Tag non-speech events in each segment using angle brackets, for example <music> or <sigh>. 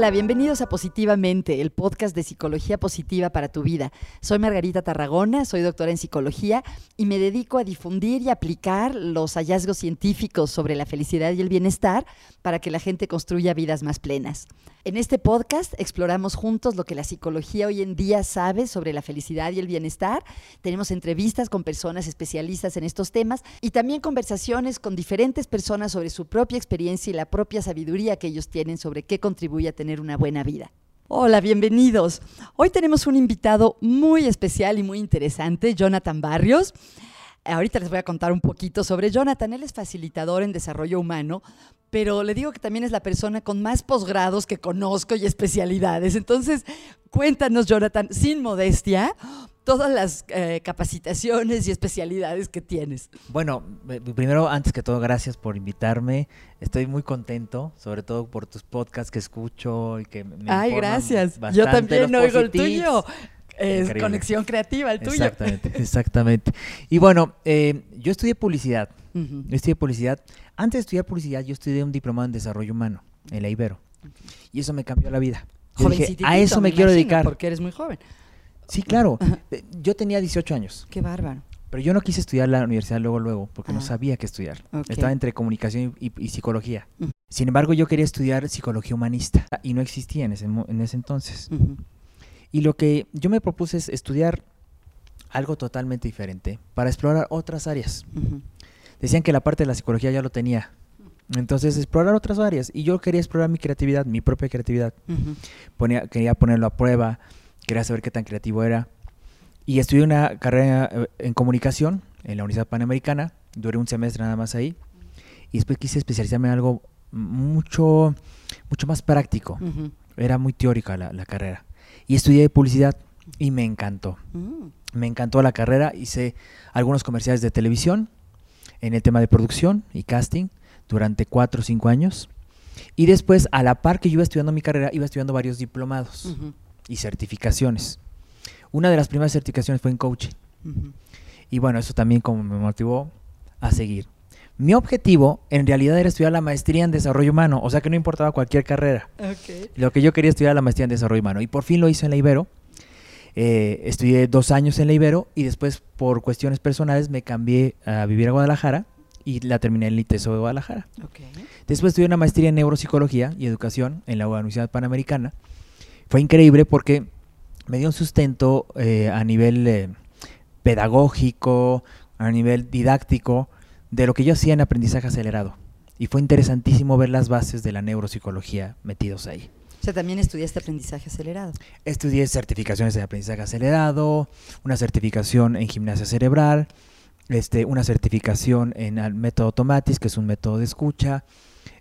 Hola, bienvenidos a Positivamente, el podcast de psicología positiva para tu vida. Soy Margarita Tarragona, soy doctora en psicología y me dedico a difundir y aplicar los hallazgos científicos sobre la felicidad y el bienestar para que la gente construya vidas más plenas. En este podcast exploramos juntos lo que la psicología hoy en día sabe sobre la felicidad y el bienestar. Tenemos entrevistas con personas especialistas en estos temas y también conversaciones con diferentes personas sobre su propia experiencia y la propia sabiduría que ellos tienen sobre qué contribuye a tener una buena vida. Hola, bienvenidos. Hoy tenemos un invitado muy especial y muy interesante, Jonathan Barrios. Ahorita les voy a contar un poquito sobre Jonathan. Él es facilitador en desarrollo humano, pero le digo que también es la persona con más posgrados que conozco y especialidades. Entonces, cuéntanos, Jonathan, sin modestia, todas las eh, capacitaciones y especialidades que tienes. Bueno, eh, primero, antes que todo, gracias por invitarme. Estoy muy contento, sobre todo por tus podcasts que escucho y que me Ay, gracias. Yo también oigo el tuyo. Es conexión creativa, el tuyo. Exactamente, exactamente. Y bueno, eh, yo estudié publicidad. Yo estudié publicidad. Antes de estudiar publicidad, yo estudié un diplomado en desarrollo humano en la Ibero. Y eso me cambió la vida. Dije, a eso me, quiero dedicar. Porque eres muy joven. Sí, claro. Eh, yo tenía 18 años. Qué bárbaro. Pero yo no quise estudiar la universidad luego, luego, porque no ah. sabía qué estudiar. Estaba entre comunicación y, psicología. Sin embargo, yo quería estudiar psicología humanista y no existía en ese, en ese entonces. Y lo que yo me propuse es estudiar algo totalmente diferente para explorar otras áreas. Decían que la parte de la psicología ya lo tenía. Entonces, explorar otras áreas. Y yo quería explorar mi creatividad, mi propia creatividad. quería ponerlo a prueba, quería saber qué tan creativo era. Y estudié una carrera eh, en comunicación en la Universidad Panamericana. Duré un semestre nada más ahí. Y después quise especializarme en algo mucho, mucho más práctico. Era muy teórica la carrera. Y estudié publicidad y me encantó. Mm. Me encantó la carrera. Hice algunos comerciales de televisión en el tema de producción y casting durante cuatro o cinco años. Y después, a la par que yo iba estudiando mi carrera, iba estudiando varios diplomados y certificaciones. Una de las primeras certificaciones fue en coaching. Y bueno, eso también como me motivó a seguir. Mi objetivo en realidad era estudiar la maestría en desarrollo humano, o sea que no importaba cualquier carrera. Lo que yo quería estudiar la maestría en desarrollo humano. Y por fin lo hice en la Ibero. Eh, estudié dos años en la Ibero y después por cuestiones personales me cambié a vivir a Guadalajara y la terminé en el ITESO de Guadalajara. Después estudié una maestría en neuropsicología y educación en la Universidad Panamericana. Fue increíble porque me dio un sustento eh, a nivel eh, pedagógico, a nivel didáctico, de lo que yo hacía en aprendizaje acelerado. Y fue interesantísimo ver las bases de la neuropsicología metidos ahí. O sea, también estudiaste aprendizaje acelerado. Estudié certificaciones de aprendizaje acelerado, una certificación en gimnasia cerebral, este, una certificación en el método Tomatis, que es un método de escucha.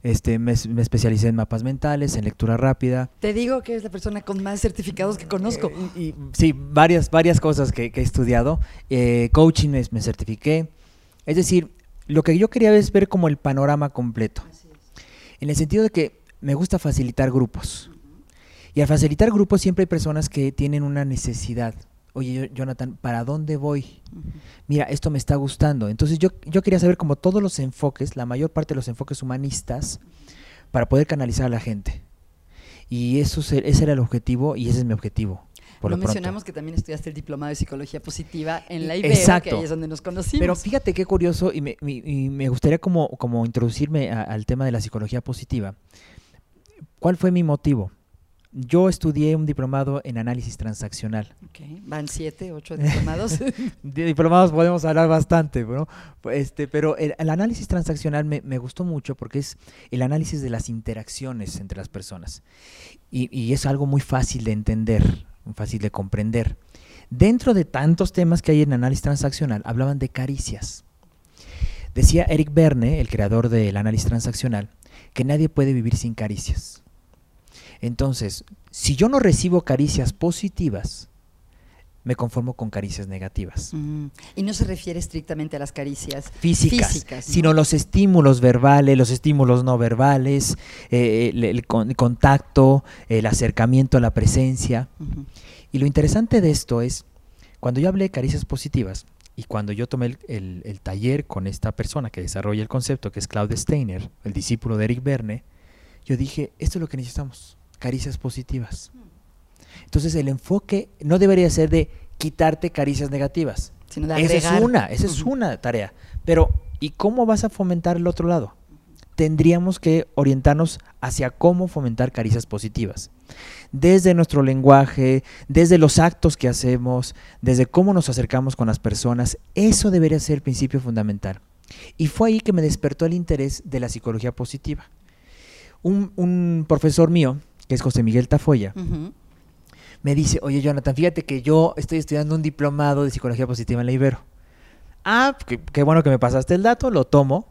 Este, me, especialicé en mapas mentales, en lectura rápida. Te digo que es la persona con más certificados que conozco. Eh, y, sí, varias, varias cosas que, he estudiado. Eh, coaching me, me certifiqué. Es decir, lo que yo quería es ver como el panorama completo. En el sentido de que me gusta facilitar grupos. Y al facilitar grupos siempre hay personas que tienen una necesidad. Oye, Jonathan, ¿para dónde voy? Mira, esto me está gustando. Entonces yo, yo quería saber como todos los enfoques, la mayor parte de los enfoques humanistas, para poder canalizar a la gente. Y eso, ese era el objetivo y ese es mi objetivo. Por no mencionamos que también estudiaste el diplomado de psicología positiva en la Ibero, que ahí es donde nos conocimos. Pero fíjate qué curioso, y me, me gustaría como, como introducirme al tema de la psicología positiva. ¿Cuál fue mi motivo? Yo estudié un diplomado en análisis transaccional. Okay. Van siete, ocho diplomados. <laughs> de diplomados podemos hablar bastante, ¿no? Este, pero el, análisis transaccional me, me, gustó mucho porque es el análisis de las interacciones entre las personas. Y, y es algo muy fácil de entender fácil de comprender. Dentro de tantos temas que hay en análisis transaccional, hablaban de caricias. Decía Eric Berne, el creador del análisis transaccional, que nadie puede vivir sin caricias. Entonces, si yo no recibo caricias positivas, me conformo con caricias negativas. Mm. Y no se refiere estrictamente a las caricias físicas, sino los estímulos verbales, los estímulos no verbales, eh, el, contacto, el acercamiento a la presencia. Y lo interesante de esto es, cuando yo hablé de caricias positivas y cuando yo tomé el, el taller con esta persona que desarrolla el concepto, que es Claude Steiner, el discípulo de Eric Verne, yo dije, esto es lo que necesitamos. Caricias positivas. Entonces el enfoque no debería ser de quitarte caricias negativas. esa es una, esa es una tarea. Pero, ¿y cómo vas a fomentar el otro lado? Tendríamos que orientarnos hacia cómo fomentar caricias positivas. Desde nuestro lenguaje, desde los actos que hacemos, desde cómo nos acercamos con las personas, eso debería ser el principio fundamental. Y fue ahí que me despertó el interés de la psicología positiva. Un, profesor mío, que es José Miguel Tafoya, me dice, oye Jonathan, fíjate que yo estoy estudiando un diplomado de psicología positiva en la Ibero. Ah, qué, bueno que me pasaste el dato, lo tomo.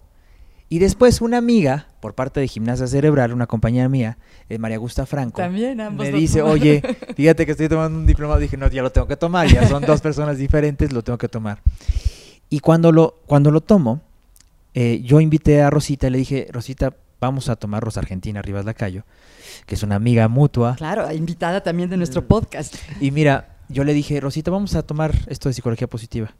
Y después una amiga, por parte de Gimnasia Cerebral, una compañera mía, eh, María Gusta Franco, me dice, oye, <laughs> fíjate que estoy tomando un diplomado. Dije, no, ya lo tengo que tomar, ya son dos personas diferentes, lo tengo que tomar. Y cuando lo, cuando lo tomo, eh, yo invité a Rosita y le dije, Rosita, vamos a tomar Rosa Argentina Rivas Lacayo, que es una amiga mutua. Claro, invitada también de nuestro podcast. Y mira, yo le dije, Rosita, vamos a tomar esto de psicología positiva.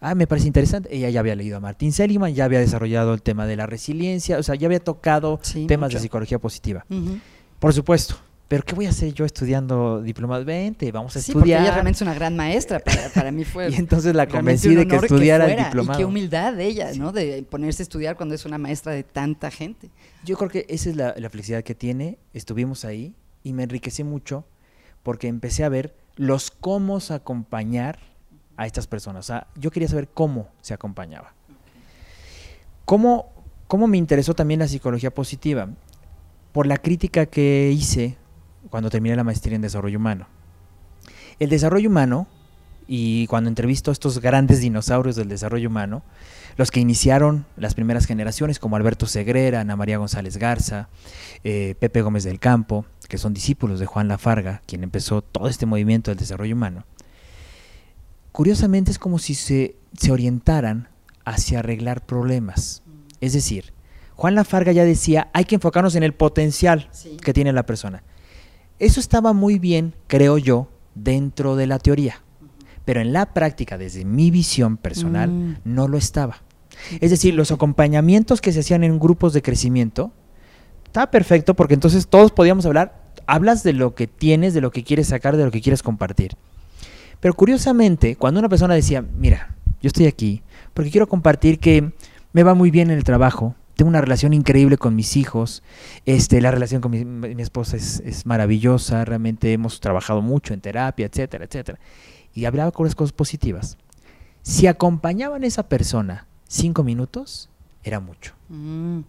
Ah, me parece interesante. Ella ya había leído a Martín Seligman, ya había desarrollado el tema de la resiliencia, o sea, ya había tocado temas de psicología positiva. Por supuesto, pero ¿qué voy a hacer yo estudiando diplomado? Vente, vamos a sí, estudiar. Porque ella realmente es una gran maestra, para, mí fue... <laughs> y entonces la convencí de que estudiara el diplomado. Y qué humildad de ella, ¿no? De ponerse a estudiar cuando es una maestra de tanta gente. Yo creo que esa es la, felicidad que tiene. Estuvimos ahí y me enriquecí mucho porque empecé a ver los cómo acompañar a estas personas. O sea, yo quería saber cómo se acompañaba. ¿Cómo, ¿Cómo me interesó también la psicología positiva? Por la crítica que hice cuando terminé la maestría en desarrollo humano. El desarrollo humano, y cuando entrevisto a estos grandes dinosaurios del desarrollo humano, los que iniciaron las primeras generaciones, como Alberto Segrera, Ana María González Garza, eh, Pepe Gómez del Campo, que son discípulos de Juan Lafarga, quien empezó todo este movimiento del desarrollo humano, curiosamente es como si se, se orientaran hacia arreglar problemas. Es decir, Juan Lafarga ya decía, hay que enfocarnos en el potencial que tiene la persona. Eso estaba muy bien, creo yo, dentro de la teoría, pero en la práctica, desde mi visión personal, mm. no lo estaba. Es decir, los acompañamientos que se hacían en grupos de crecimiento, estaba perfecto porque entonces todos podíamos hablar, hablas de lo que tienes, de lo que quieres sacar, de lo que quieres compartir. Pero curiosamente, cuando una persona decía, mira, yo estoy aquí porque quiero compartir que me va muy bien en el trabajo, tengo una relación increíble con mis hijos, este, la relación con mi, esposa es, maravillosa, realmente hemos trabajado mucho en terapia, etcétera, etcétera. Y hablaba con las cosas positivas. Si acompañaban a esa persona cinco minutos, era mucho. Mm.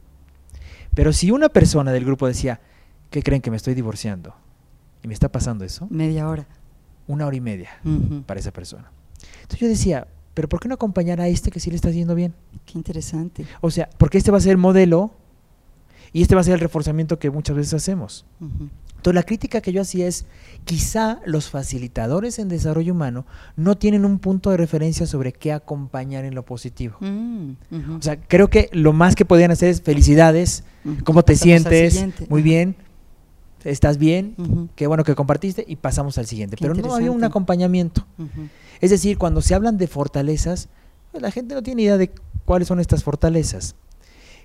Pero si una persona del grupo decía, ¿qué creen que me estoy divorciando? ¿Y me está pasando eso? Media hora. Una hora y media para esa persona. Entonces yo decía, pero ¿por qué no acompañar a este que sí le está haciendo bien? Qué interesante. O sea, porque este va a ser el modelo y este va a ser el reforzamiento que muchas veces hacemos. Entonces, la crítica que yo hacía es, quizá los facilitadores en desarrollo humano no tienen un punto de referencia sobre qué acompañar en lo positivo. Mm, o sea, creo que lo más que podían hacer es felicidades, cómo te sientes, muy bien, estás bien, qué bueno que compartiste y pasamos al siguiente. Pero no había un acompañamiento. Es decir, cuando se hablan de fortalezas, pues, la gente no tiene idea de cuáles son estas fortalezas.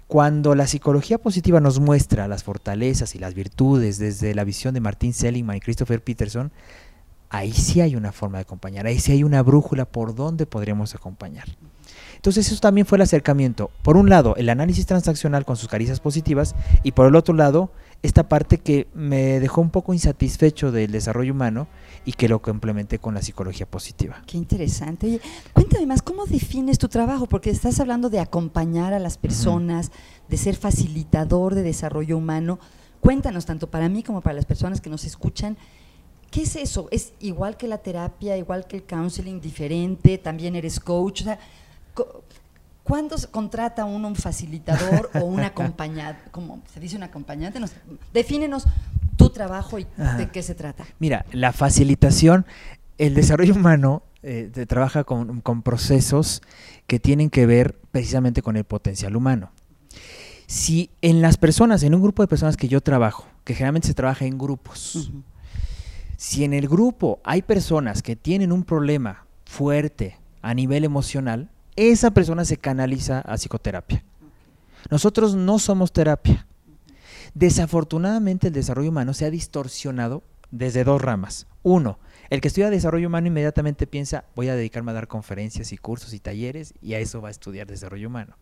Cuando la psicología positiva nos muestra las fortalezas y las virtudes desde la visión de Martin Seligman y Christopher Peterson, ahí sí hay una forma de acompañar, ahí sí hay una brújula por donde podríamos acompañar. Entonces eso también fue el acercamiento. Por un lado, el análisis transaccional con sus caricias positivas y por el otro lado, esta parte que me dejó un poco insatisfecho del desarrollo humano y que lo complementé con la psicología positiva. Qué interesante. Oye, cuéntame más, ¿cómo defines tu trabajo? Porque estás hablando de acompañar a las personas, de ser facilitador de desarrollo humano. Cuéntanos, tanto para mí como para las personas que nos escuchan, ¿qué es eso? ¿Es igual que la terapia, igual que el counseling, diferente? ¿También eres coach? O sea, ¿Cuándo se contrata uno un facilitador o un acompañante? como se dice un acompañante? defínenos tu trabajo y de qué se trata. Mira, la facilitación, el desarrollo humano eh, trabaja con, procesos que tienen que ver precisamente con el potencial humano. Si en las personas, en un grupo de personas que yo trabajo, que generalmente se trabaja en grupos, si en el grupo hay personas que tienen un problema fuerte a nivel emocional, esa persona se canaliza a psicoterapia. Nosotros no somos terapia. Desafortunadamente el desarrollo humano se ha distorsionado desde dos ramas. Uno, el que estudia desarrollo humano inmediatamente piensa, voy a dedicarme a dar conferencias y cursos y talleres y a eso va a estudiar desarrollo humano.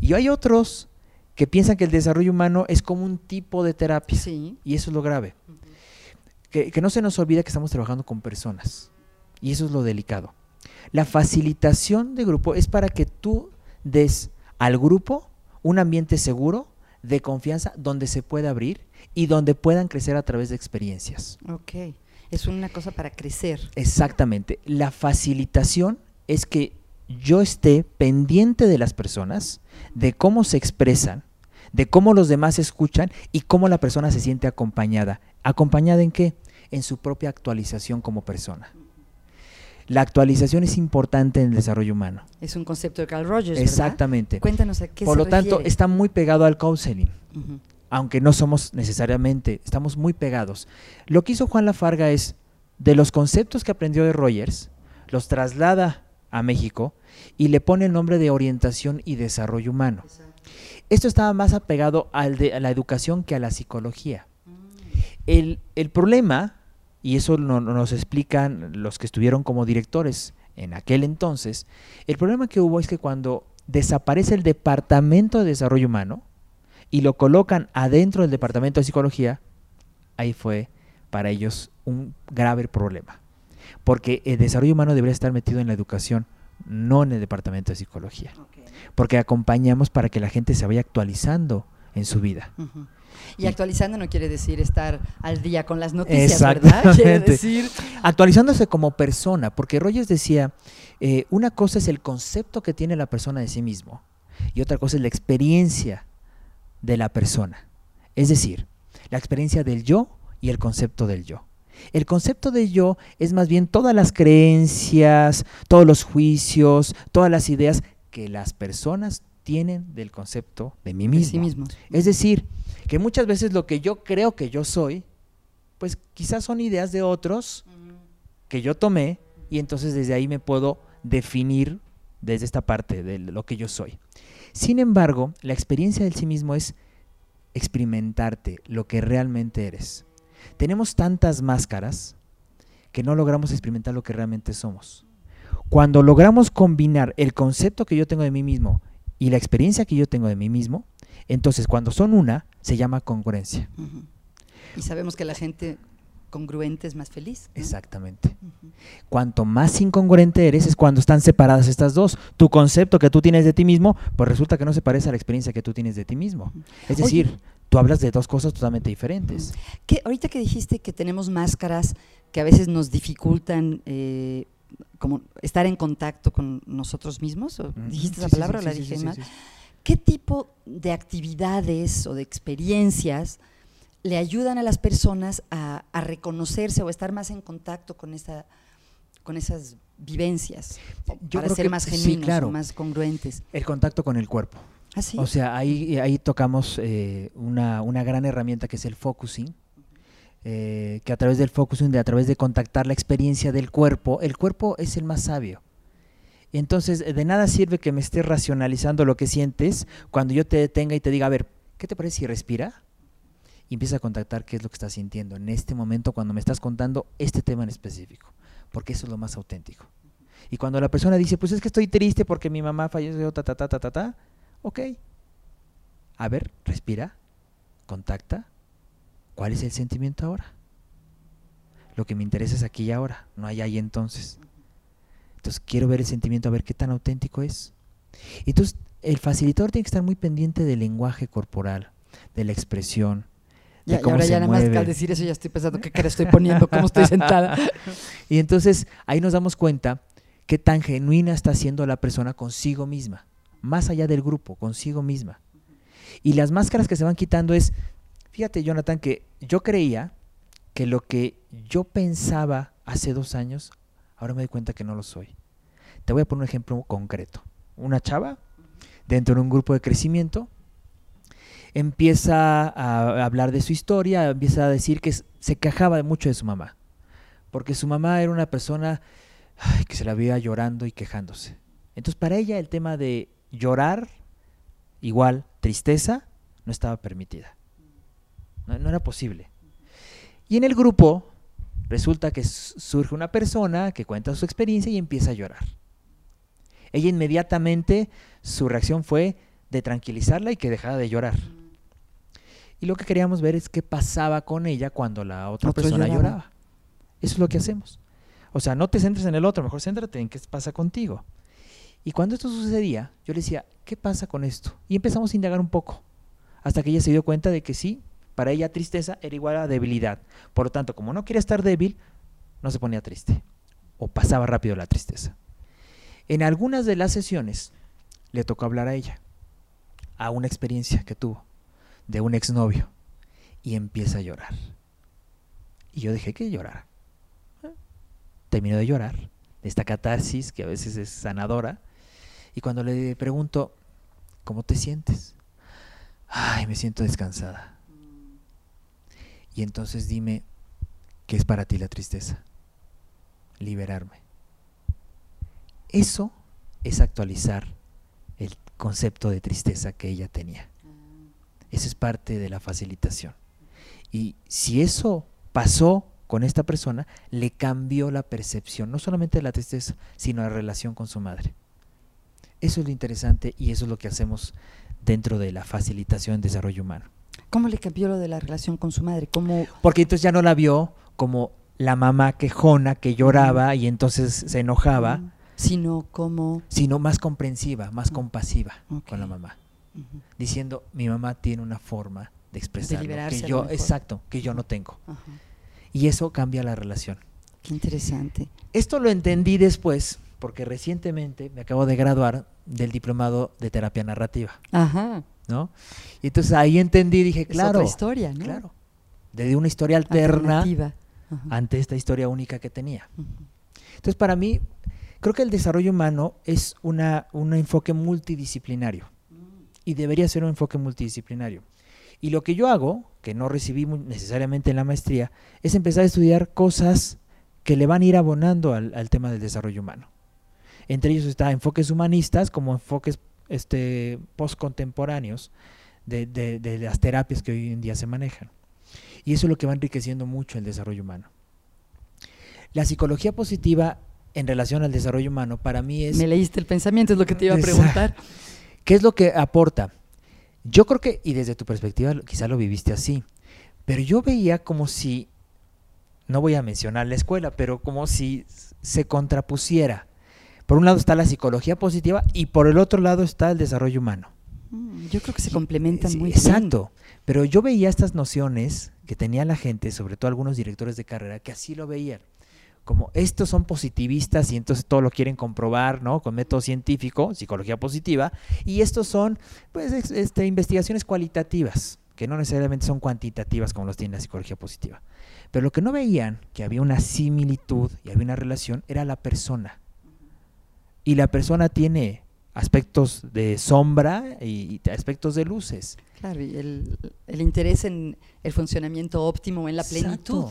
Y hay otros que piensan que el desarrollo humano es como un tipo de terapia. Y eso es lo grave. que, que no se nos olvide que estamos trabajando con personas. Y eso es lo delicado. La facilitación de grupo es para que tú des al grupo un ambiente seguro, de confianza, donde se pueda abrir y donde puedan crecer a través de experiencias. Ok, es una cosa para crecer. Exactamente. La facilitación es que yo esté pendiente de las personas, de cómo se expresan, de cómo los demás escuchan y cómo la persona se siente acompañada. ¿Acompañada en qué? En su propia actualización como persona. La actualización es importante en el desarrollo humano. Es un concepto de Carl Rogers. Exactamente. Cuéntanos a qué Por lo tanto, está muy pegado al counseling. Aunque no somos necesariamente, estamos muy pegados. Lo que hizo Juan Lafarga es, de los conceptos que aprendió de Rogers, los traslada a México y le pone el nombre de orientación y desarrollo humano. Esto estaba más apegado al de, a la educación que a la psicología. Mm. El, el problema y eso nos explican los que estuvieron como directores en aquel entonces, el problema que hubo es que cuando desaparece el Departamento de Desarrollo Humano y lo colocan adentro del Departamento de Psicología, ahí fue para ellos un grave problema. Porque el desarrollo humano debería estar metido en la educación, no en el Departamento de Psicología. Porque acompañamos para que la gente se vaya actualizando en su vida. Y actualizando no quiere decir estar al día con las noticias, ¿verdad? <laughs> Quiere decir... Actualizándose como persona, porque Rogers decía, eh, una cosa es el concepto que tiene la persona de sí mismo y otra cosa es la experiencia de la persona. Es decir, la experiencia del yo y el concepto del yo. El concepto del yo es más bien todas las creencias, todos los juicios, todas las ideas que las personas tienen del concepto de mí mismo. sí mismo. Es decir, que muchas veces lo que yo creo que yo soy, pues quizás son ideas de otros que yo tomé y entonces desde ahí me puedo definir desde esta parte de lo que yo soy. Sin embargo, la experiencia del sí mismo es experimentarte lo que realmente eres. Tenemos tantas máscaras que no logramos experimentar lo que realmente somos. Cuando logramos combinar el concepto que yo tengo de mí mismo y la experiencia que yo tengo de mí mismo, entonces cuando son una, se llama congruencia. Y sabemos que la gente congruente es más feliz. Exactamente. Cuanto más incongruente eres es cuando están separadas estas dos. Tu concepto que tú tienes de ti mismo, pues resulta que no se parece a la experiencia que tú tienes de ti mismo. Es decir, tú hablas de dos cosas totalmente diferentes. ahorita que dijiste que tenemos máscaras que a veces nos dificultan eh, como estar en contacto con nosotros mismos, ¿dijiste esa palabra o la dije mal? ¿Qué tipo de actividades o de experiencias le ayudan a las personas a, reconocerse o estar más en contacto con, esa, con esas vivencias para ser más genuinos o más congruentes? El contacto con el cuerpo. ¿Ah, o sea, ahí, ahí tocamos eh, una, una gran herramienta que es el focusing eh, que a través del focusing, de, a través de contactar la experiencia del cuerpo, el cuerpo es el más sabio. Entonces, de nada sirve que me estés racionalizando lo que sientes cuando yo te detenga y te diga, a ver, ¿qué te parece si respira? Y empieza a contactar qué es lo que estás sintiendo en este momento cuando me estás contando este tema en específico, porque eso es lo más auténtico. Y cuando la persona dice, pues es que estoy triste porque mi mamá falleció, ta, ta, ta, ta, ta, ta, ok. A ver, respira, contacta, ¿Cuál es el sentimiento ahora? Lo que me interesa es aquí y ahora, no hay ahí entonces. Entonces quiero ver el sentimiento, a ver qué tan auténtico es. Entonces el facilitador tiene que estar muy pendiente del lenguaje corporal, de la expresión. De cómo y ahora ya nada más al decir eso ya estoy pensando qué cara estoy poniendo, cómo estoy sentada. <laughs> y entonces ahí nos damos cuenta qué tan genuina está siendo la persona consigo misma, más allá del grupo, consigo misma. Y las máscaras que se van quitando es, Fíjate, Jonathan, que yo creía que lo que yo pensaba hace dos años, ahora me doy cuenta que no lo soy. Te voy a poner un ejemplo concreto. Una chava, dentro de un grupo de crecimiento, empieza a hablar de su historia, empieza a decir que se quejaba mucho de su mamá, porque su mamá era una persona que se la veía llorando y quejándose. Entonces para ella el tema de llorar, igual tristeza, no estaba permitida. No, era posible. Y en el grupo resulta que surge una persona que cuenta su experiencia y empieza a llorar. Ella inmediatamente, su reacción fue de tranquilizarla y que dejara de llorar. Y lo que queríamos ver es qué pasaba con ella cuando la otra persona lloraba. Eso es lo que hacemos. O sea, no te centres en el otro, mejor céntrate en qué pasa contigo. Y cuando esto sucedía, yo le decía, ¿qué pasa con esto? Y empezamos a indagar un poco, hasta que ella se dio cuenta de que sí, para ella tristeza era igual a debilidad. Por lo tanto, como no quería estar débil, no se ponía triste, o pasaba rápido la tristeza. En algunas de las sesiones le tocó hablar a ella, a una experiencia que tuvo de un exnovio, y empieza a llorar. Y yo dejé que llorara. Terminó de llorar, de esta catarsis que a veces es sanadora, y cuando le pregunto, ¿cómo te sientes? Ay, me siento descansada. Y entonces dime, ¿qué es para ti la tristeza? Liberarme. Eso es actualizar el concepto de tristeza que ella tenía. Eso es parte de la facilitación. Y si eso pasó con esta persona, le cambió la percepción, no solamente de la tristeza, sino la relación con su madre. Eso es lo interesante y eso es lo que hacemos dentro de la facilitación del desarrollo humano. ¿Cómo le cambió lo de la relación con su madre? ¿Cómo... Porque entonces ya no la vio como la mamá quejona que lloraba y entonces se enojaba. Sino como... Sino más comprensiva, más compasiva con la mamá. Diciendo, mi mamá tiene una forma de expresar que yo, exacto, que yo no tengo. Y eso cambia la relación. Qué interesante. Esto lo entendí después porque recientemente me acabo de graduar del diplomado de terapia narrativa. Ajá. ¿No? Y entonces ahí entendí, dije, claro. Es historia, ¿no? Claro. De una historia alterna ante esta historia única que tenía. Entonces, para mí, creo que el desarrollo humano es una, un enfoque multidisciplinario. Y debería ser un enfoque multidisciplinario. Y lo que yo hago, que no recibí necesariamente en la maestría, es empezar a estudiar cosas que le van a ir abonando al tema del desarrollo humano. Entre ellos está enfoques humanistas como enfoques este, postcontemporáneos de, de, las terapias que hoy en día se manejan. Y eso es lo que va enriqueciendo mucho el desarrollo humano. La psicología positiva en relación al desarrollo humano para mí es... Me leíste el pensamiento, es lo que te iba a preguntar. ¿Qué es lo que aporta? Yo creo que, y desde tu perspectiva quizá lo viviste así, pero yo veía como si, no voy a mencionar la escuela, pero como si se contrapusiera por un lado está la psicología positiva y por el otro lado está el desarrollo humano. Mm, yo creo que se complementan muy bien. Exacto. Pero yo veía estas nociones que tenía la gente, sobre todo algunos directores de carrera, que así lo veían. Como estos son positivistas y entonces todo lo quieren comprobar, ¿no? Con método científico, psicología positiva, y estos son, pues, este, investigaciones cualitativas, que no necesariamente son cuantitativas como los tiene la psicología positiva. Pero lo que no veían, que había una similitud y había una relación, era la persona y la persona tiene aspectos de sombra y, aspectos de luces. Claro, y el, interés en el funcionamiento óptimo, en la plenitud.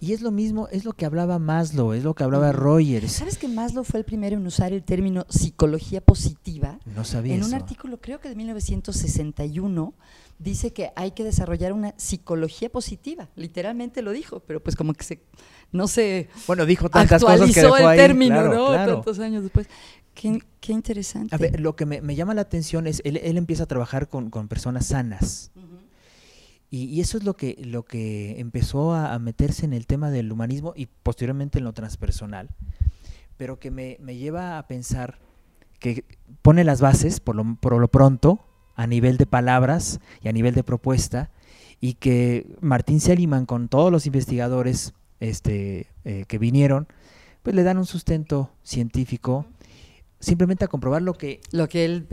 Y es lo mismo, es lo que hablaba Maslow, es lo que hablaba Rogers. ¿Sabes que Maslow fue el primero en usar el término psicología positiva? No sabía En un artículo, creo que de 1961, dice que hay que desarrollar una psicología positiva. Literalmente lo dijo, pero pues como que se no se bueno, dijo tantas cosas que dejó el término, ¿no? Tantos años después. Qué, interesante. A ver, lo que me, llama la atención es, él, él empieza a trabajar con, personas sanas. y, eso es lo que, lo que empezó a, meterse en el tema del humanismo y posteriormente en lo transpersonal. Pero que me, lleva a pensar que pone las bases, por lo, por lo pronto, a nivel de palabras y a nivel de propuesta, y que Martín Seliman, con todos los investigadores este, eh, que vinieron, pues le dan un sustento científico simplemente a comprobar lo que lo que él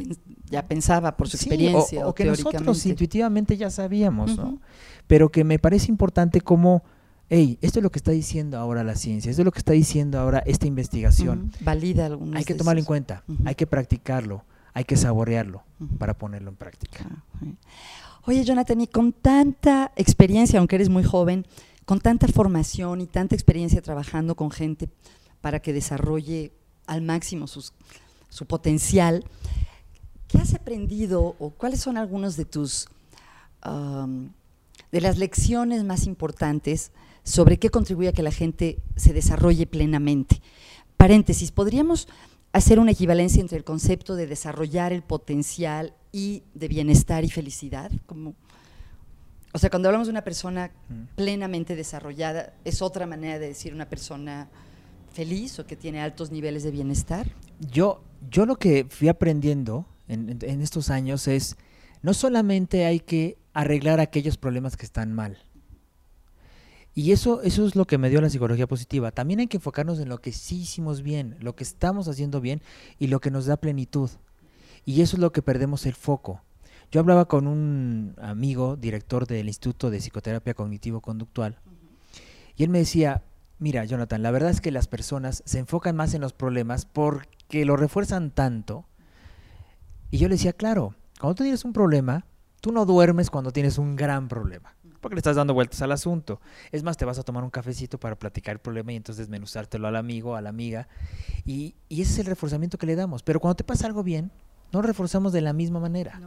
ya pensaba por su experiencia o, que nosotros intuitivamente ya sabíamos ¿no? pero que me parece importante como hey esto es lo que está diciendo ahora la ciencia esto es lo que está diciendo ahora esta investigación. Valida algunos hay que tomarlo en cuenta hay que practicarlo hay que saborearlo para ponerlo en práctica. Ah, oye Jonathan y con tanta experiencia aunque eres muy joven con tanta formación y tanta experiencia trabajando con gente para que desarrolle al máximo su potencial, ¿qué has aprendido o cuáles son algunos de tus de las lecciones más importantes sobre qué contribuye a que la gente se desarrolle plenamente. Paréntesis, ¿podríamos hacer una equivalencia entre el concepto de desarrollar el potencial y de bienestar y felicidad? Como, o sea, cuando hablamos de una persona mm. plenamente desarrollada, ¿es otra manera de decir una persona feliz o que tiene altos niveles de bienestar? Yo, yo lo que fui aprendiendo en, en estos años es, no solamente hay que arreglar aquellos problemas que están mal, y eso, eso es lo que me dio la psicología positiva. También hay que enfocarnos en lo que sí hicimos bien, lo que estamos haciendo bien y lo que nos da plenitud. Y eso es lo que perdemos el foco. Yo hablaba con un amigo, director del Instituto de Psicoterapia Cognitivo-Conductual, y él me decía, mira, Jonathan, la verdad es que las personas se enfocan más en los problemas porque lo refuerzan tanto. Y yo le decía, claro, cuando tú tienes un problema, tú no duermes cuando tienes un gran problema porque le estás dando vueltas al asunto. Es más, te vas a tomar un cafecito para platicar el problema y entonces desmenuzártelo al amigo, a la amiga. Y, ese es el reforzamiento que le damos. Pero cuando te pasa algo bien, no reforzamos de la misma manera.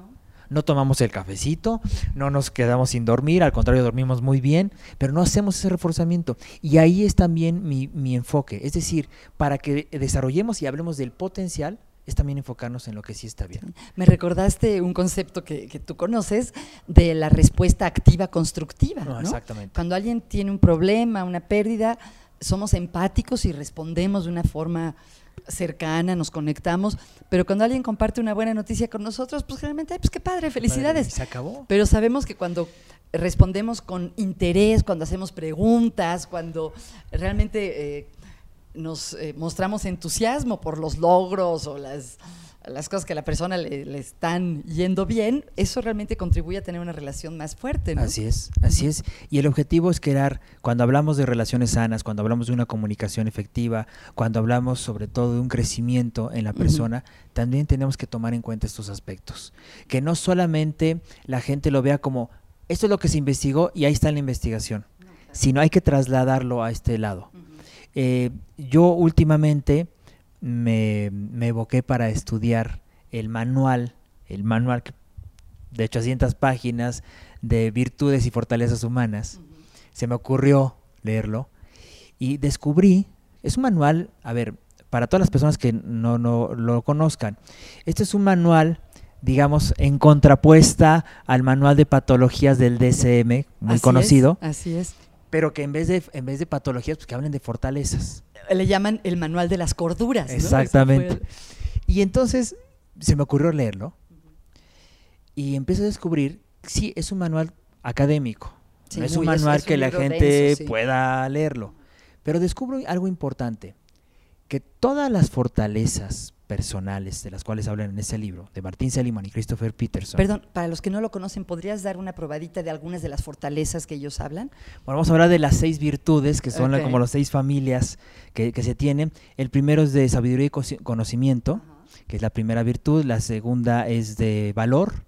No. tomamos el cafecito, no nos quedamos sin dormir, al contrario, dormimos muy bien, pero no hacemos ese reforzamiento. Y ahí es también mi, mi enfoque. Es decir, para que desarrollemos y hablemos del potencial, es también enfocarnos en lo que sí está bien. Me recordaste un concepto que, tú conoces de la respuesta activa constructiva. No, Exactamente. Cuando alguien tiene un problema, una pérdida, somos empáticos y respondemos de una forma cercana, nos conectamos, pero cuando alguien comparte una buena noticia con nosotros, pues generalmente, pues qué padre, felicidades. se acabó. Pero sabemos que cuando respondemos con interés, cuando hacemos preguntas, cuando realmente eh, nos eh, mostramos entusiasmo por los logros o las, las cosas que a la persona le, están yendo bien, eso realmente contribuye a tener una relación más fuerte. Así es, así es. Y el objetivo es crear, cuando hablamos de relaciones sanas, cuando hablamos de una comunicación efectiva, cuando hablamos sobre todo de un crecimiento en la persona, también tenemos que tomar en cuenta estos aspectos. Que no solamente la gente lo vea como, esto es lo que se investigó y ahí está la investigación, sino hay que trasladarlo a este lado. Eh, yo últimamente me, evoqué para estudiar el manual, el manual de 800 páginas de virtudes y fortalezas humanas. Se me ocurrió leerlo y descubrí, es un manual, a ver, para todas las personas que no, no lo conozcan, este es un manual digamos, en contrapuesta al manual de patologías del DSM, muy conocido. así es pero que en vez de, en vez de patologías, pues que hablen de fortalezas. Le llaman el manual de las corduras. Exactamente. Y entonces se me ocurrió leerlo y empecé a descubrir, sí, es un manual académico, no es un manual que la gente pueda leerlo, pero descubro algo importante, que todas las fortalezas personales de las cuales hablan en ese libro, de Martín Seligman y Christopher Peterson. Perdón, para los que no lo conocen, ¿podrías dar una probadita de algunas de las fortalezas que ellos hablan? Bueno, vamos a hablar de las seis virtudes, que son como las seis familias que, se tienen. El primero es de sabiduría y conocimiento, que es la primera virtud. La segunda es de valor,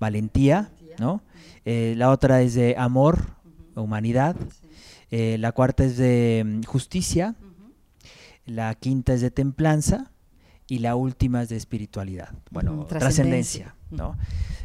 valentía, ¿no? Eh, la otra es de amor, humanidad. Eh, la cuarta es de mm, justicia. La quinta es de templanza y la última es de espiritualidad, bueno, trascendencia, ¿no?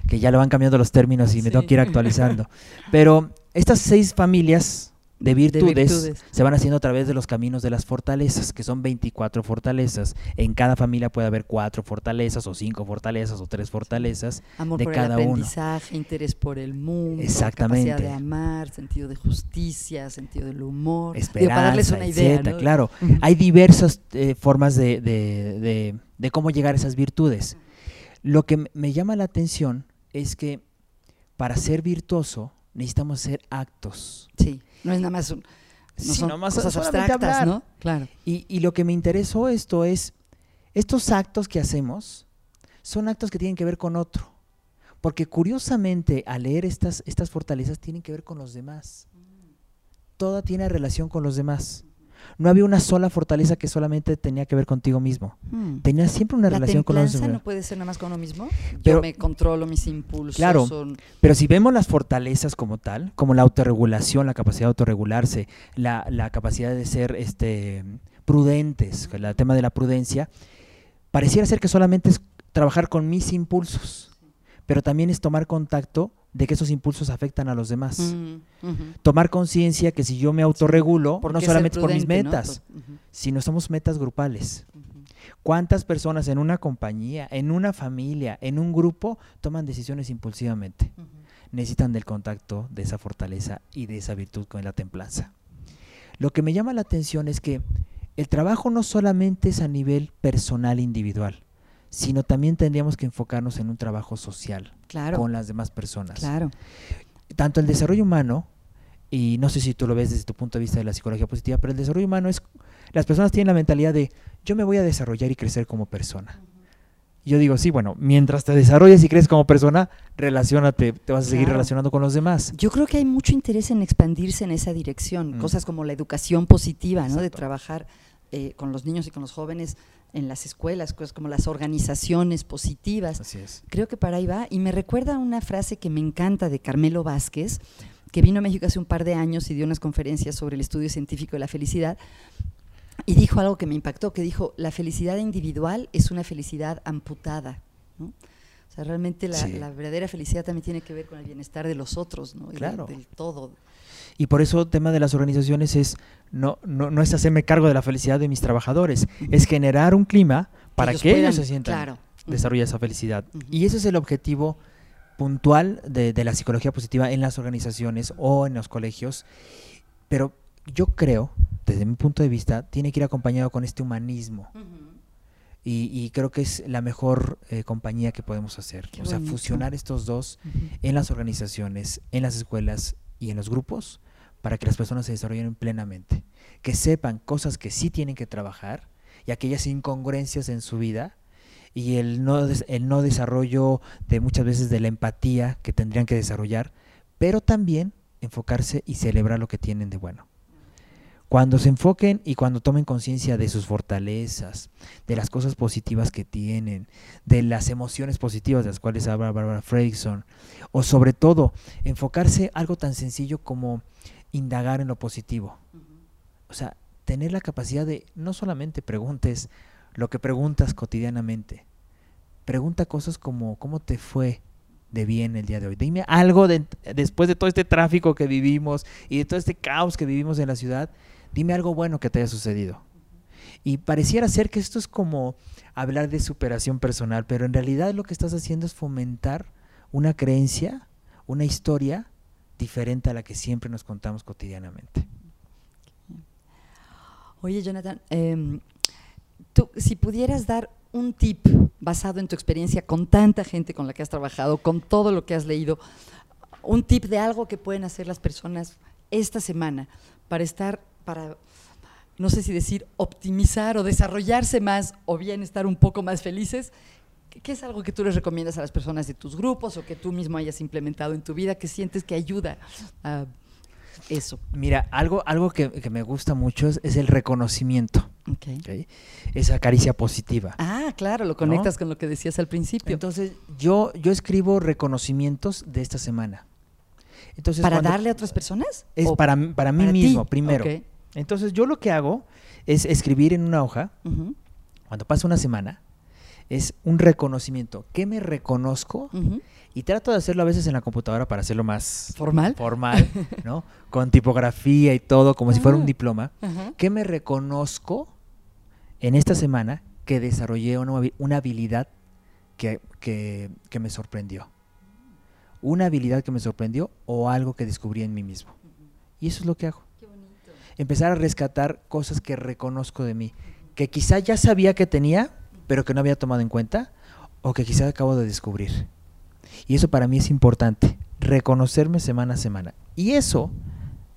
Que ya lo van cambiando los términos y me tengo que ir actualizando. Pero estas seis familias de virtudes, se van haciendo a través de los caminos de las fortalezas, que son 24 fortalezas. En cada familia puede haber cuatro fortalezas, o cinco fortalezas, o tres fortalezas Amor de por cada el aprendizaje, interés por el mundo, Exactamente. capacidad de amar, sentido de justicia, sentido del humor. Esperanza, para darles una idea. Claro, hay diversas eh, formas de, de, de cómo llegar a esas virtudes. Lo que me llama la atención es que para ser virtuoso necesitamos hacer actos. Sí. No es nada más un, no son cosas abstractas, ¿no? Claro. Y, y, lo que me interesó esto es, estos actos que hacemos son actos que tienen que ver con otro. Porque curiosamente, al leer estas, estas fortalezas, tienen que ver con los demás. Toda tiene relación con los demás. No había una sola fortaleza que solamente tenía que ver contigo mismo. Hmm. Tenía siempre una relación con los demás. no puede ser nada más con uno mismo? Yo me controlo mis impulsos. Claro, pero si vemos las fortalezas como tal, como la autorregulación, la capacidad de autorregularse, la, la capacidad de ser este, prudentes, el tema de la prudencia, pareciera ser que solamente es trabajar con mis impulsos, pero también es tomar contacto de que esos impulsos afectan a los demás. Mm, Tomar conciencia que si yo me autorregulo, no solamente por mis metas, sino somos metas grupales. ¿Cuántas personas en una compañía, en una familia, en un grupo toman decisiones impulsivamente? Necesitan del contacto, de esa fortaleza y de esa virtud con la templanza. Lo que me llama la atención es que el trabajo no solamente es a nivel personal individual, sino también tendríamos que enfocarnos en un trabajo social con las demás personas. Claro. Tanto el desarrollo humano, y no sé si tú lo ves desde tu punto de vista de la psicología positiva, pero el desarrollo humano es, las personas tienen la mentalidad de yo me voy a desarrollar y crecer como persona. Yo digo, sí, bueno, mientras te desarrolles y creces como persona, relacionate, te vas a seguir relacionando con los demás. Yo creo que hay mucho interés en expandirse en esa dirección, mm. cosas como la educación positiva, ¿no? De trabajar eh, con los niños y con los jóvenes en las escuelas, cosas como las organizaciones positivas. Así es. Creo que para ahí va. Y me recuerda una frase que me encanta de Carmelo Vázquez, que vino a México hace un par de años y dio unas conferencias sobre el estudio científico de la felicidad. Y dijo algo que me impactó, que dijo, la felicidad individual es una felicidad amputada. O sea, realmente la, verdadera felicidad también tiene que ver con el bienestar de los otros, ¿no? Claro. del todo. Y por eso el tema de las organizaciones es no, no, no es hacerme cargo de la felicidad de mis trabajadores, es generar un clima para que ellos, se sientan claro. desarrollar esa felicidad. Y ese es el objetivo puntual de, de, la psicología positiva en las organizaciones o en los colegios. Pero yo creo, desde mi punto de vista, tiene que ir acompañado con este humanismo. y, creo que es la mejor eh, compañía que podemos hacer. o sea, fusionar estos dos en las organizaciones, en las escuelas y en los grupos para que las personas se desarrollen plenamente, que sepan cosas que sí tienen que trabajar y aquellas incongruencias en su vida y el no, el no desarrollo de muchas veces de la empatía que tendrían que desarrollar, pero también enfocarse y celebrar lo que tienen de bueno. Cuando se enfoquen y cuando tomen conciencia de sus fortalezas, de las cosas positivas que tienen, de las emociones positivas de las cuales habla Barbara Fredrickson, o sobre todo enfocarse algo tan sencillo como indagar en lo positivo. O sea, tener la capacidad de no solamente preguntes lo que preguntas cotidianamente, pregunta cosas como ¿cómo te fue de bien el día de hoy? Dime algo después de todo este tráfico que vivimos y de todo este caos que vivimos en la ciudad, dime algo bueno que te haya sucedido. Y pareciera ser que esto es como hablar de superación personal, pero en realidad lo que estás haciendo es fomentar una creencia, una historia diferente a la que siempre nos contamos cotidianamente. Oye, Jonathan, em, tú, si pudieras dar un tip basado en tu experiencia con tanta gente con la que has trabajado, con todo lo que has leído, un tip de algo que pueden hacer las personas esta semana para estar, para, no sé si decir, optimizar o desarrollarse más o bien estar un poco más felices, ¿Qué es algo que tú les recomiendas a las personas de tus grupos o que tú mismo hayas implementado en tu vida que sientes que ayuda a eso? Mira, algo, algo que, me gusta mucho es, el reconocimiento. Okay. Esa caricia positiva. Ah, claro, lo conectas con lo que decías al principio. Entonces, yo, yo escribo reconocimientos de esta semana. Entonces, ¿Para darle a otras personas? Es para, para mí mismo, primero. Entonces, yo lo que hago es escribir en una hoja, cuando pasa una semana, es un reconocimiento. ¿Qué me reconozco? Y trato de hacerlo a veces en la computadora para hacerlo más formal, formal <laughs> ¿no? Con tipografía y todo, como si fuera un ah, diploma. ¿Qué me reconozco en esta semana que desarrollé una, habilidad que, que, me sorprendió? Una habilidad que me sorprendió o algo que descubrí en mí mismo. Y eso es lo que hago. Empezar a rescatar cosas que reconozco de mí, que quizá ya sabía que tenía, pero que no había tomado en cuenta o que quizás acabo de descubrir. Y eso para mí es importante, reconocerme semana a semana. Y eso,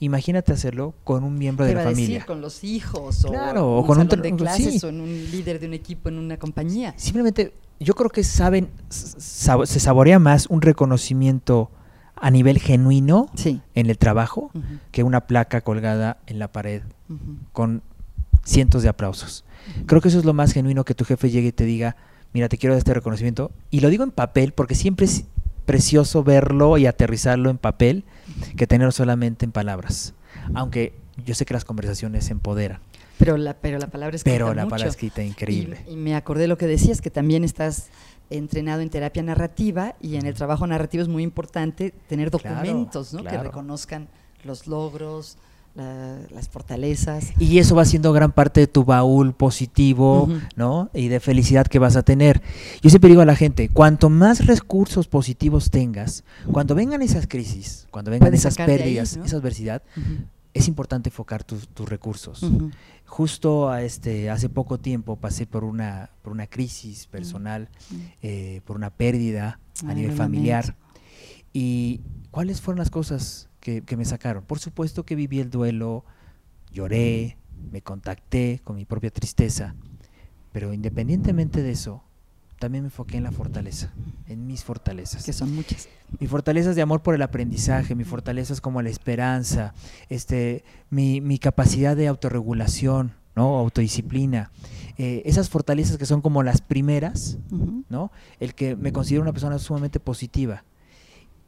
imagínate hacerlo con un miembro de la familia. con los hijos, o, con un de clases, o en un líder de un equipo en una compañía. Simplemente, yo creo que saben, se saborea más un reconocimiento a nivel genuino en el trabajo que una placa colgada en la pared con cientos de aplausos. Creo que eso es lo más genuino que tu jefe llegue y te diga, mira, te quiero dar este reconocimiento. Y lo digo en papel porque siempre es precioso verlo y aterrizarlo en papel que tenerlo solamente en palabras. Aunque yo sé que las conversaciones empoderan. Pero la, pero la palabra escrita Pero la mucho. palabra escrita increíble. Y, y, me acordé lo que decías, que también estás entrenado en terapia narrativa y en el trabajo narrativo es muy importante tener documentos claro, ¿no? claro. que reconozcan los logros, la, las fortalezas. Y eso va siendo gran parte de tu baúl positivo, uh -huh. ¿no? Y de felicidad que vas a tener. Yo siempre digo a la gente, cuanto más recursos positivos tengas, cuando vengan esas crisis, cuando vengan esas pérdidas, ahí, ¿no? esa adversidad, uh -huh. es importante enfocar tus, tus recursos. Uh -huh. Justo a este, hace poco tiempo pasé por una, por una crisis personal, eh, por una pérdida a Ay, nivel familiar. ¿Y cuáles fueron las cosas que, que, me sacaron? Por supuesto que viví el duelo, lloré, me contacté con mi propia tristeza, pero independientemente de eso, también me enfoqué en la fortaleza, en mis fortalezas. Que son muchas. Mis fortalezas de amor por el aprendizaje, mis fortalezas como la esperanza, este, mi, mi capacidad de autorregulación, ¿no? autodisciplina. Eh, esas fortalezas que son como las primeras, uh -huh. ¿no? El que me considero una persona sumamente positiva.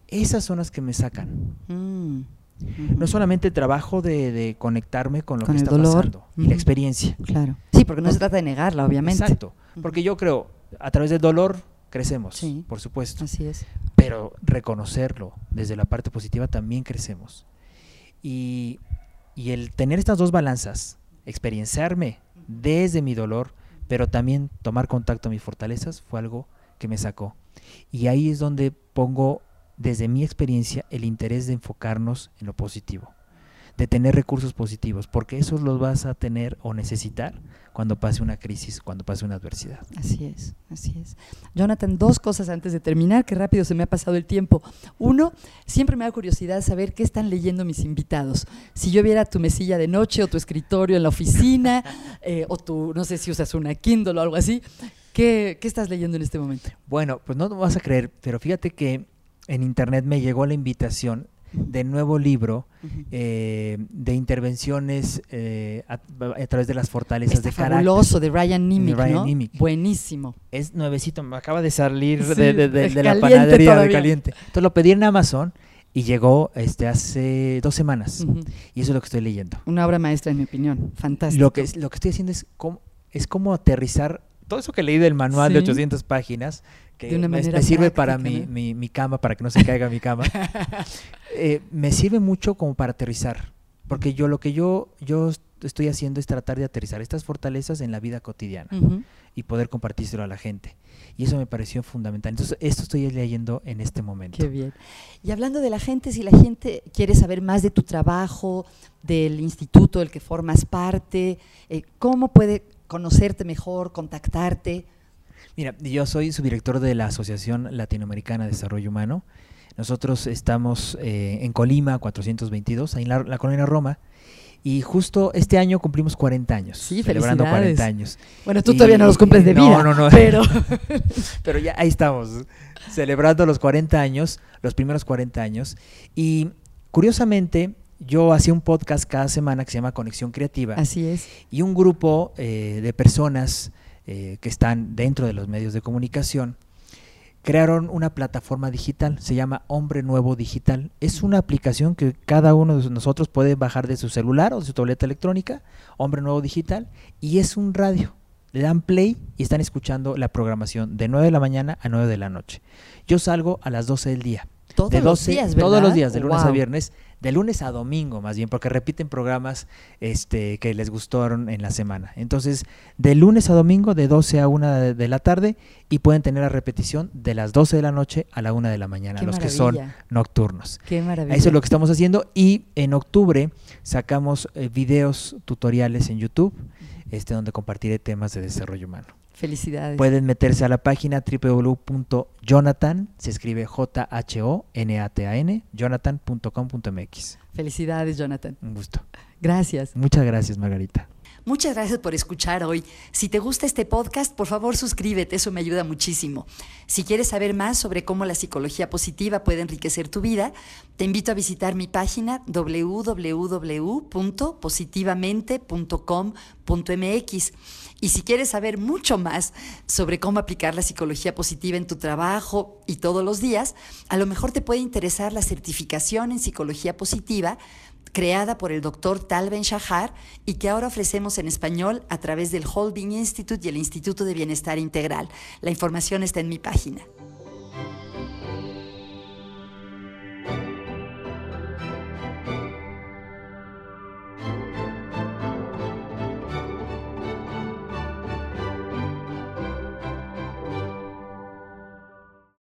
Esas son las que me sacan. Mm. Uh -huh. No solamente el trabajo de, de conectarme con lo con que el está dolor. pasando Uh y -huh. la experiencia. Claro. Sí, porque no, no se trata de negarla, obviamente. Exacto. Porque yo creo, a través del dolor crecemos, Sí. por supuesto. Así es. Pero reconocerlo desde la parte positiva también crecemos. Y, y el tener estas dos balanzas, experienciarme desde mi dolor, pero también tomar contacto a mis fortalezas, fue algo que me sacó. Y ahí es donde pongo desde mi experiencia el interés de enfocarnos en lo positivo, de tener recursos positivos, porque esos los vas a tener o necesitar cuando pase una crisis, cuando pase una adversidad. Así es, así es. Jonathan, dos cosas antes de terminar, que rápido se me ha pasado el tiempo. Uno, siempre me da curiosidad saber qué están leyendo mis invitados. Si yo viera tu mesilla de noche o tu escritorio en la oficina, <laughs> eh, o tu, no sé si usas una Kindle o algo así, ¿qué, ¿qué estás leyendo en este momento? Bueno, pues no lo vas a creer, pero fíjate que en internet me llegó la invitación de nuevo libro uh -huh. eh, de intervenciones eh, a, a, través de las fortalezas Está de carácter. fabuloso, de Ryan Nimick, de Ryan ¿no? Nimick. Buenísimo. Es nuevecito, me acaba de salir Sí, de, de, de, la panadería todavía. de caliente. Entonces lo pedí en Amazon y llegó este hace dos semanas. Y eso es lo que estoy leyendo. Una obra maestra, en mi opinión. Fantástico. Lo que, lo que estoy haciendo es cómo, es cómo aterrizar todo eso que leí del manual de Sí. 800 páginas, que me, sirve para práctica, mi, ¿no? mi, mi cama, para que no se caiga mi cama, <laughs> eh, me sirve mucho como para aterrizar. Porque yo lo que yo, yo estoy haciendo es tratar de aterrizar estas fortalezas en la vida cotidiana y poder compartírselo a la gente. Y eso me pareció fundamental. Entonces, esto estoy leyendo en este momento. Qué bien. Y hablando de la gente, si la gente quiere saber más de tu trabajo, del instituto del que formas parte, eh, ¿cómo puede conocerte mejor, contactarte? Mira, yo soy subdirector de la Asociación Latinoamericana de Desarrollo Humano. Nosotros estamos eh, en Colima 422, ahí en la, la colonia Roma. Y justo este año cumplimos 40 años. Sí, celebrando felicidades. 40 años. Bueno, tú Y- todavía no los cumples de no, vida, no, no. pero <laughs> Pero ya ahí estamos, celebrando los 40 años, los primeros 40 años. Y curiosamente, yo hacía un podcast cada semana que se llama Conexión Creativa. así es. y un grupo eh, de personas eh, que están dentro de los medios de comunicación crearon una plataforma digital, se llama Hombre Nuevo Digital. Es una aplicación que cada uno de nosotros puede bajar de su celular o de su tableta electrónica, Hombre Nuevo Digital, y es un radio. Le dan play y están escuchando la programación de 9 de la mañana a 9 de la noche. Yo salgo a las 12 del día. Todos de los 12 días, todos los días, de lunes a viernes, de lunes a domingo más bien, porque repiten programas este, que les gustaron en la semana. Entonces, de lunes a domingo, de 12 a 1 de, la tarde, y pueden tener la repetición de las 12 de la noche a la 1 de la mañana, Qué los que son nocturnos. Qué maravilla. Eso es lo que estamos haciendo y en octubre sacamos eh, videos tutoriales en YouTube, este, donde compartiré temas de desarrollo humano. Felicidades. Pueden meterse a la página www.jonathan, se escribe J-H-O-N-A-T-A-N, jonathan.com.mx. Felicidades, Jonathan. Un gusto. Gracias. Muchas gracias, Margarita. Muchas gracias por escuchar hoy. Si te gusta este podcast, por favor suscríbete, eso me ayuda muchísimo. Si quieres saber más sobre cómo la psicología positiva puede enriquecer tu vida, te invito a visitar mi página www.positivamente.com.mx. Y si quieres saber mucho más sobre cómo aplicar la psicología positiva en tu trabajo y todos los días, a lo mejor te puede interesar la certificación en psicología positiva creada por el doctor Tal Ben Shahar y que ahora ofrecemos en español a través del Holding Institute y el Instituto de Bienestar Integral. La información está en mi página.